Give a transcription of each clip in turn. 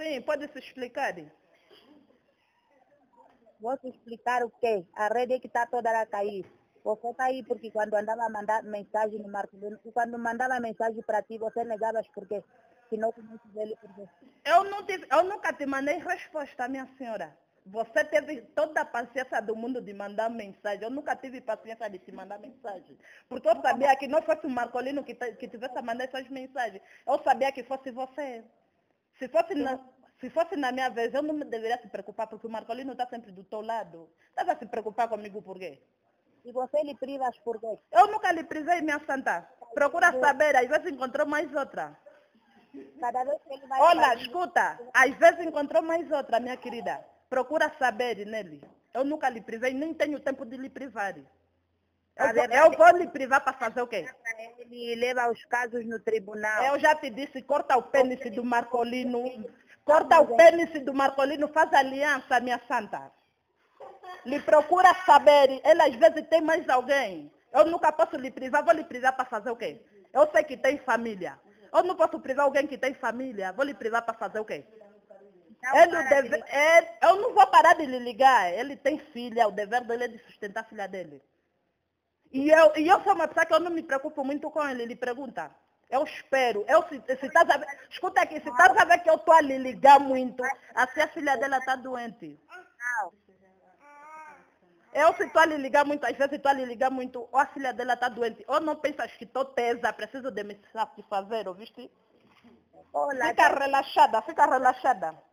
Sim, pode se explicar. Vou te explicar o quê? A rede é que está toda a cair. Você está aí porque quando andava a mandar mensagem no Marcolino, quando mandava mensagem para ti, você negava porque se não conheces ele, porque... Eu, não tive, eu nunca te mandei resposta, minha senhora. Você teve toda a paciência do mundo de mandar mensagem. Eu nunca tive paciência de te mandar mensagem. Porque eu sabia que não fosse o Marcolino que, que tivesse a mandar essas mensagens. Eu sabia que fosse você. Se fosse, na, se fosse na minha vez, eu não me deveria se preocupar, porque o Marcolino está sempre do teu lado. Estás a se preocupar comigo por quê? E você lhe privas por quê? Eu nunca lhe prisei, minha santa. Procura saber, às vezes encontrou mais outra. Cada vez que ele vai... Olha, escuta, às vezes encontrou mais outra, minha querida. Procura saber nele. Eu nunca lhe privei, nem tenho tempo de lhe privar. Eu, A vou, verdade eu vou lhe privar para fazer o quê? Ele leva os casos no tribunal. Eu já te disse, corta o pênis do Marcolino. Corta o pênis do Marcolino, faz aliança, minha santa. Lhe procura saber, ele às vezes tem mais alguém. Eu nunca posso lhe privar, vou lhe privar para fazer o quê? Eu sei que tem família. Eu não posso privar alguém que tem família, vou lhe privar para fazer o quê? Não deve, de- é, eu não vou parar de lhe ligar. Ele tem filha, o dever dele é de sustentar a filha dele. E eu, e eu sou uma pessoa que eu não me preocupo muito com ele. Ele pergunta. Eu espero. Eu, se, se estás a ver, escuta aqui, se estás a ver que eu estou a lhe ligar muito, assim a filha dela está doente. Eu se estou a lhe ligar muito, às vezes estou a lhe ligar muito, ou a filha dela está doente, ou não pensas que estou tesa, preciso de me satisfazer, ouviste? Fica relaxada, fica relaxada.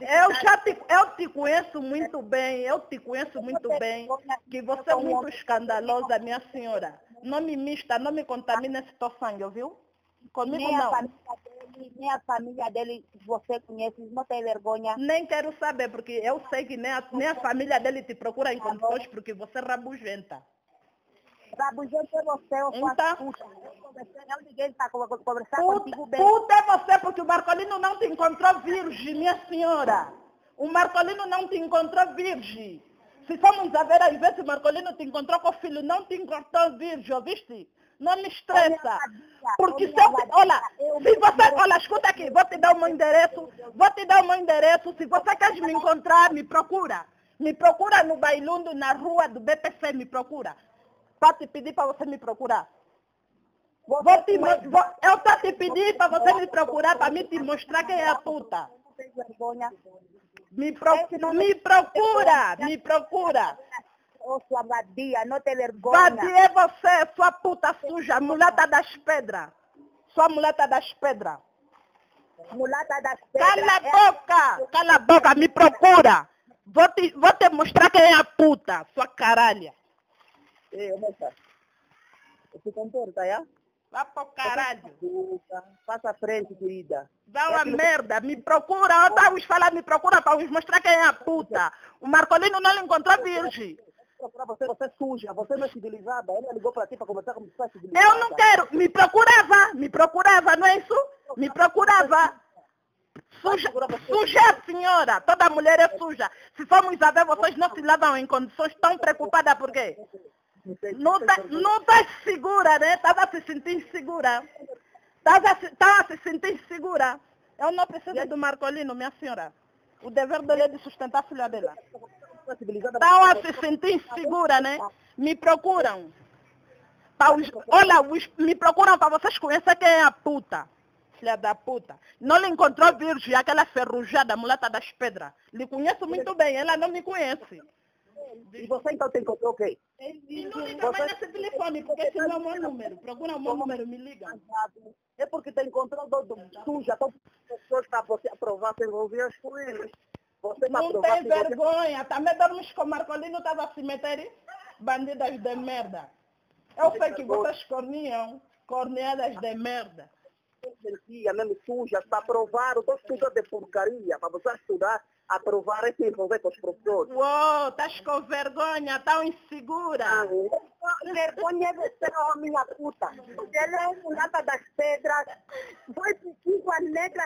Eu tá- já te, eu te conheço muito bem, eu te conheço muito bem, que você é muito escandalosa, minha senhora. Não me mista, não me contamine esse teu sangue, viu? Comigo nem a não. família dele, nem a família dele você conhece, não tem vergonha. Nem quero saber, porque eu sei que nem a, nem a família dele te procura em condições porque você é rabugenta. Rabugento é você, eu Então- puxa. Eu liguei para conversar Puta, contigo bem. puta é você, porque o Marcolino não te encontrou virgem, minha senhora. O Marcolino não te encontrou virgem. Se formos a ver, às vezes o Marcolino te encontrou com o filho, não te encontrou virgem, ouviste? Não me estressa. Porque se eu, olha, se você, olha, escuta aqui, vou te dar o meu endereço, vou te dar o meu endereço, se você quer me encontrar, me procura. Me procura no Bailundo, na rua do BPC, me procura. Para te pedir para você me procurar. Vou te, vou, eu estou te pedindo para você me procurar, para me te mostrar quem é a puta. Me, pro, me procura, me procura. Ô sua vadia, não tem vergonha. Vadia é você, sua puta suja, mulata das pedras. Sua mulata das pedras. Mulata das pedras. Cala a é- boca, cala a boca, me procura. Vou te, vou te mostrar quem é a puta, sua caralha. Ei, moça. Você comporta, já? Vá pro caralho. Passa frente, querida. Dá uma merda, me procura, eu estava falar, me procura para vos mostrar quem é a puta. O Marcolino não lhe encontrou virgem. Procurar você, você é suja, você não é civilizada. Ele ligou para ti para conversar como você é civilizada. Eu não quero, me procurava, me procurava, não é isso? Me procurava. Suja, suja é a senhora, toda mulher é suja. Se formos a ver, vocês não se lavam em condições tão preocupadas por quê? Não tá, não tá segura, né? Estava se sentindo segura. Estava se, tava se sentindo segura. Eu não preciso do Marcolino, minha senhora. O dever dele é de sustentar a filha dela. Estão a se sentir segura, né? Me procuram. Os- olha, os- me procuram para vocês conhecerem quem é a puta. Filha da puta. Não lhe encontrou virgem, aquela ferrujada, mulata das pedras. Lhe conheço muito bem, ela não me conhece. E você então tem encontrou o quê? E não liga mais nesse telefone, porque esse não é o meu número. Procura o meu número, me liga. É porque te encontrou do, do, suja, então pessoas para você aprovar, se envolver com eles. Você para Não aprovar, tem você- vergonha. Também dormes com o Marcolino, estava a se meter bandidas de merda. Eu sei que vocês corniam, corneadas de merda. sentia mesmo suja, está aprovado, estou estudando de porcaria, para você estudar, aprovar e se envolver com os professores. Uou, estás com vergonha, tão insegura. Vergonha é você, ó, minha puta. Ela é mulata das pedras, cinco a negra